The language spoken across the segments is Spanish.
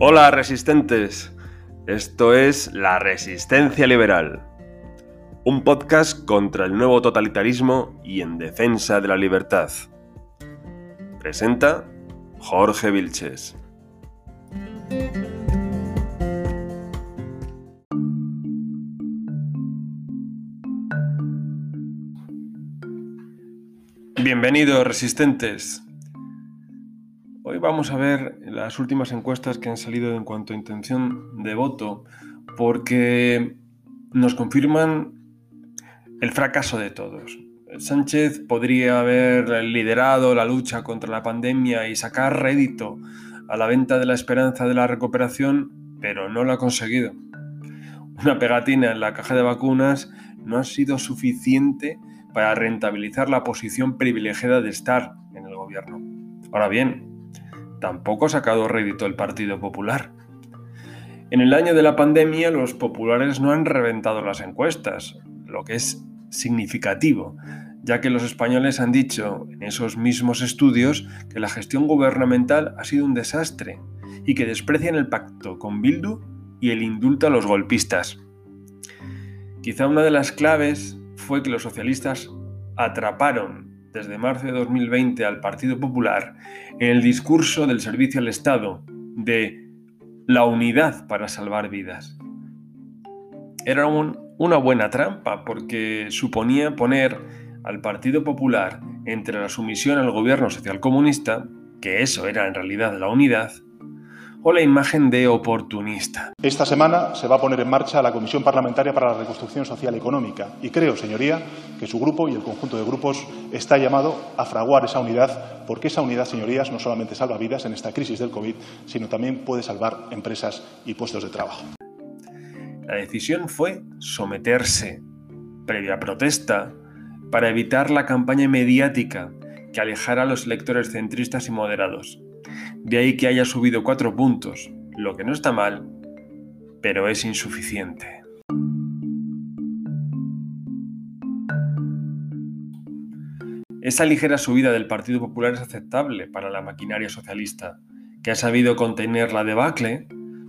Hola resistentes, esto es La Resistencia Liberal, un podcast contra el nuevo totalitarismo y en defensa de la libertad. Presenta Jorge Vilches. Bienvenidos resistentes. Hoy vamos a ver las últimas encuestas que han salido en cuanto a intención de voto, porque nos confirman el fracaso de todos. Sánchez podría haber liderado la lucha contra la pandemia y sacar rédito a la venta de la esperanza de la recuperación, pero no lo ha conseguido. Una pegatina en la caja de vacunas no ha sido suficiente para rentabilizar la posición privilegiada de estar en el gobierno. Ahora bien, tampoco ha sacado rédito el Partido Popular. En el año de la pandemia los populares no han reventado las encuestas, lo que es significativo, ya que los españoles han dicho en esos mismos estudios que la gestión gubernamental ha sido un desastre y que desprecian el pacto con Bildu y el indulto a los golpistas. Quizá una de las claves fue que los socialistas atraparon desde marzo de 2020 al Partido Popular en el discurso del servicio al Estado de la unidad para salvar vidas. Era una buena trampa porque suponía poner al Partido Popular entre la sumisión al gobierno socialcomunista, que eso era en realidad la unidad, o la imagen de oportunista. Esta semana se va a poner en marcha la Comisión Parlamentaria para la Reconstrucción Social y Económica y creo, señoría, que su grupo y el conjunto de grupos está llamado a fraguar esa unidad, porque esa unidad, señorías, no solamente salva vidas en esta crisis del COVID, sino también puede salvar empresas y puestos de trabajo. La decisión fue someterse, previa protesta, para evitar la campaña mediática que alejara a los electores centristas y moderados. De ahí que haya subido cuatro puntos, lo que no está mal, pero es insuficiente. Esa ligera subida del Partido Popular es aceptable para la maquinaria socialista, que ha sabido contener la debacle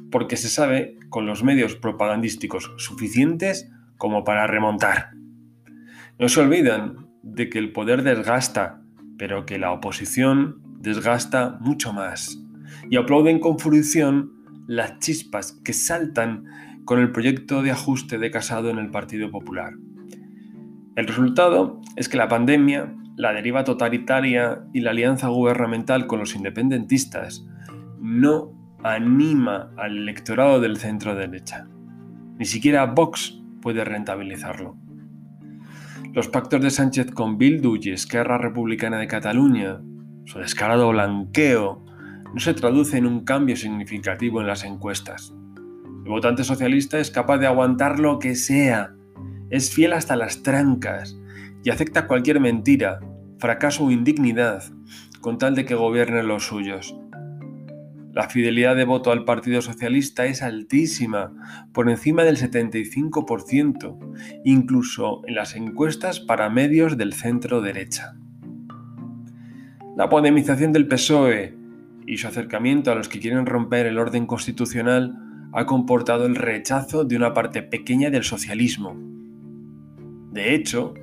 porque se sabe con los medios propagandísticos suficientes como para remontar. No se olvidan de que el poder desgasta, pero que la oposición desgasta mucho más y aplauden con fruición las chispas que saltan con el proyecto de ajuste de Casado en el Partido Popular. El resultado es que la pandemia, la deriva totalitaria y la alianza gubernamental con los independentistas no anima al electorado del centro derecha. Ni siquiera Vox puede rentabilizarlo. Los pactos de Sánchez con Bildu y Esquerra Republicana de Cataluña su descarado blanqueo no se traduce en un cambio significativo en las encuestas. El votante socialista es capaz de aguantar lo que sea, es fiel hasta las trancas y acepta cualquier mentira, fracaso o indignidad con tal de que gobierne los suyos. La fidelidad de voto al Partido Socialista es altísima, por encima del 75%, incluso en las encuestas para medios del centro derecha. La pandemización del PSOE y su acercamiento a los que quieren romper el orden constitucional ha comportado el rechazo de una parte pequeña del socialismo. De hecho,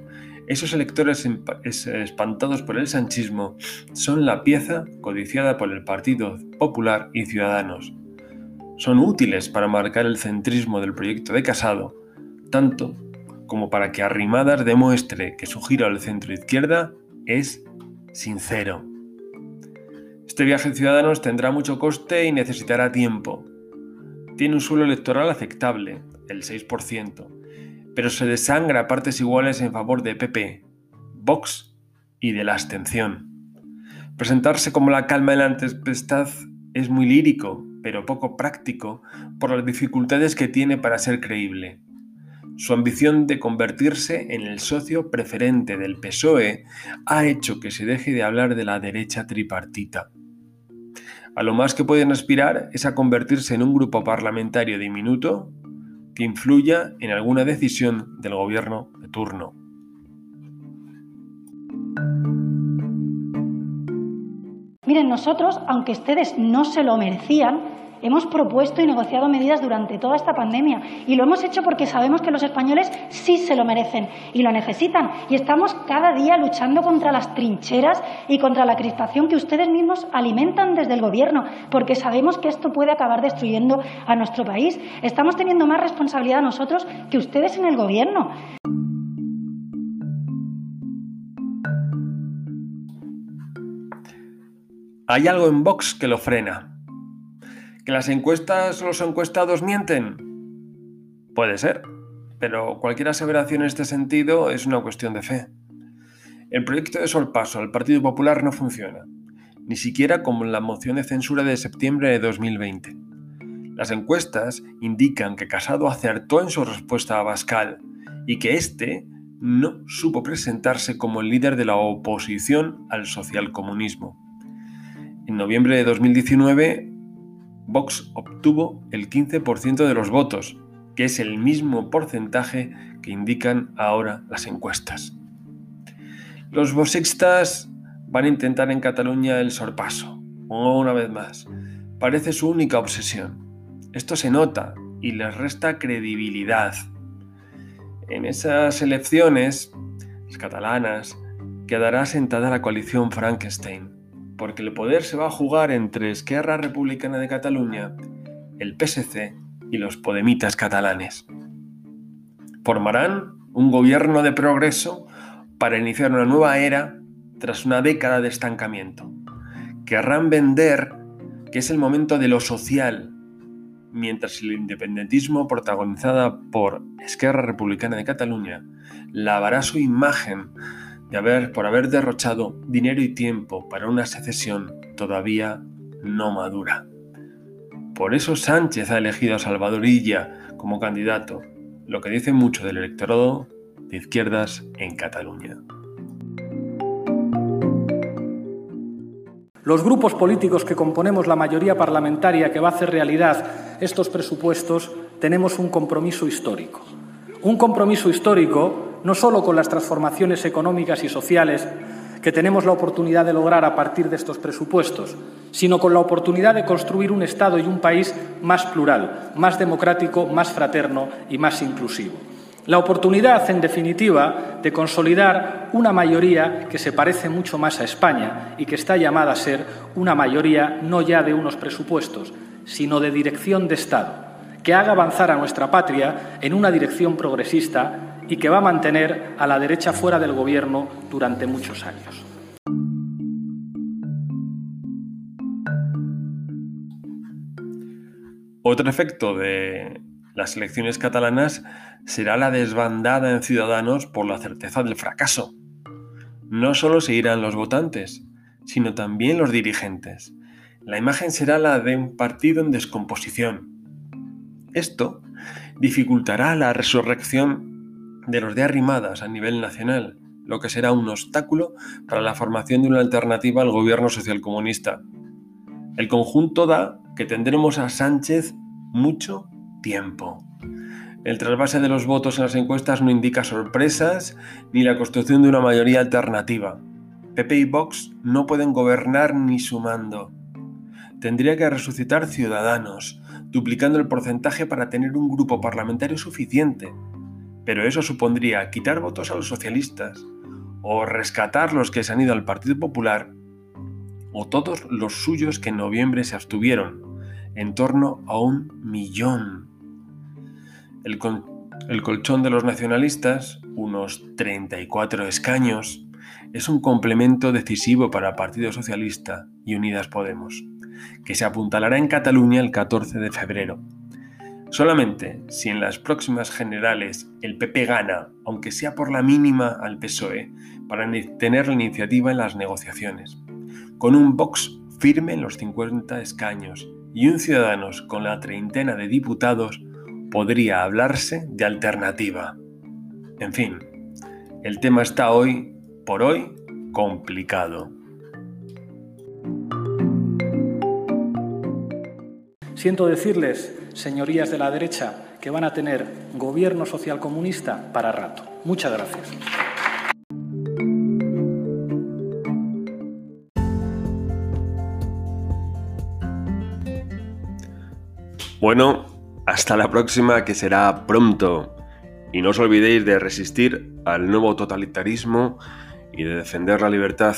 esos electores espantados por el sanchismo son la pieza codiciada por el Partido Popular y Ciudadanos. Son útiles para marcar el centrismo del proyecto de Casado, tanto como para que Arrimadas demuestre que su giro al centro izquierda es sincero. Este viaje de Ciudadanos tendrá mucho coste y necesitará tiempo. Tiene un suelo electoral aceptable, el 6%, pero se desangra a partes iguales en favor de PP, Vox y de la abstención. Presentarse como la calma de la tempestad es muy lírico, pero poco práctico por las dificultades que tiene para ser creíble. Su ambición de convertirse en el socio preferente del PSOE ha hecho que se deje de hablar de la derecha tripartita. A lo más que pueden aspirar es a convertirse en un grupo parlamentario diminuto que influya en alguna decisión del gobierno de turno. Miren, nosotros, aunque ustedes no se lo merecían, hemos propuesto y negociado medidas durante toda esta pandemia y lo hemos hecho porque sabemos que los españoles sí se lo merecen y lo necesitan y estamos cada día luchando contra las trincheras y contra la crispación que ustedes mismos alimentan desde el Gobierno porque sabemos que esto puede acabar destruyendo a nuestro país. Estamos teniendo más responsabilidad nosotros que ustedes en el Gobierno. Hay algo en Vox que lo frena. ¿Que las encuestas los encuestados mienten? Puede ser, pero cualquier aseveración en este sentido es una cuestión de fe. El proyecto de sorpaso al Partido Popular no funciona, ni siquiera como la moción de censura de septiembre de 2020. Las encuestas indican que Casado acertó en su respuesta a Bascal y que éste no supo presentarse como el líder de la oposición al socialcomunismo. En noviembre de 2019, Vox obtuvo el 15% de los votos, que es el mismo porcentaje que indican ahora las encuestas. Los voxistas van a intentar en Cataluña el sorpaso, una vez más. Parece su única obsesión. Esto se nota y les resta credibilidad. En esas elecciones, las catalanas, quedará sentada la coalición Frankenstein porque el poder se va a jugar entre Esquerra Republicana de Cataluña, el PSC y los podemitas catalanes. Formarán un gobierno de progreso para iniciar una nueva era tras una década de estancamiento. Querrán vender que es el momento de lo social, mientras el independentismo protagonizada por Esquerra Republicana de Cataluña lavará su imagen de haber, por haber derrochado dinero y tiempo para una secesión todavía no madura. Por eso Sánchez ha elegido a Salvador Illa como candidato, lo que dice mucho del electorado de izquierdas en Cataluña. Los grupos políticos que componemos la mayoría parlamentaria que va a hacer realidad estos presupuestos tenemos un compromiso histórico. Un compromiso histórico no solo con las transformaciones económicas y sociales que tenemos la oportunidad de lograr a partir de estos presupuestos, sino con la oportunidad de construir un Estado y un país más plural, más democrático, más fraterno y más inclusivo. La oportunidad, en definitiva, de consolidar una mayoría que se parece mucho más a España y que está llamada a ser una mayoría no ya de unos presupuestos, sino de dirección de Estado, que haga avanzar a nuestra patria en una dirección progresista y que va a mantener a la derecha fuera del Gobierno durante muchos años. Otro efecto de las elecciones catalanas será la desbandada en Ciudadanos por la certeza del fracaso. No solo se irán los votantes, sino también los dirigentes. La imagen será la de un partido en descomposición. Esto dificultará la resurrección de los de arrimadas a nivel nacional, lo que será un obstáculo para la formación de una alternativa al gobierno socialcomunista. El conjunto da que tendremos a Sánchez mucho tiempo. El trasvase de los votos en las encuestas no indica sorpresas ni la construcción de una mayoría alternativa. PP y Vox no pueden gobernar ni sumando. Tendría que resucitar Ciudadanos, duplicando el porcentaje para tener un grupo parlamentario suficiente pero eso supondría quitar votos a los socialistas, o rescatar los que se han ido al Partido Popular, o todos los suyos que en noviembre se abstuvieron, en torno a un millón. El, colchón de los nacionalistas, unos 34 escaños, es un complemento decisivo para el Partido Socialista y Unidas Podemos, que se apuntalará en Cataluña el 14 de febrero. Solamente si en las próximas generales el PP gana, aunque sea por la mínima al PSOE, para tener la iniciativa en las negociaciones. Con un Vox firme en los 50 escaños y un Ciudadanos con la treintena de diputados, podría hablarse de alternativa. En fin, el tema está hoy, por hoy, complicado. Siento decirles señorías de la derecha, que van a tener gobierno socialcomunista para rato. Muchas gracias. Bueno, hasta la próxima que será pronto. Y no os olvidéis de resistir al nuevo totalitarismo y de defender la libertad.